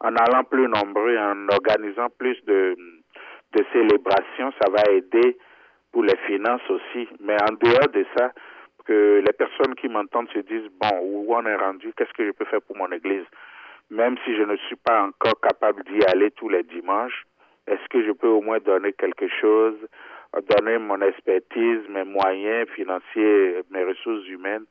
en allant plus nombreux, en organisant plus de, célébrations, ça va aider pour les finances aussi. Mais en dehors de ça, que les personnes qui m'entendent se disent, bon, où on est rendu, qu'est-ce que je peux faire pour mon église? Même si je ne suis pas encore capable d'y aller tous les dimanches, est-ce que je peux au moins donner quelque chose, donner mon expertise, mes moyens financiers, mes ressources humaines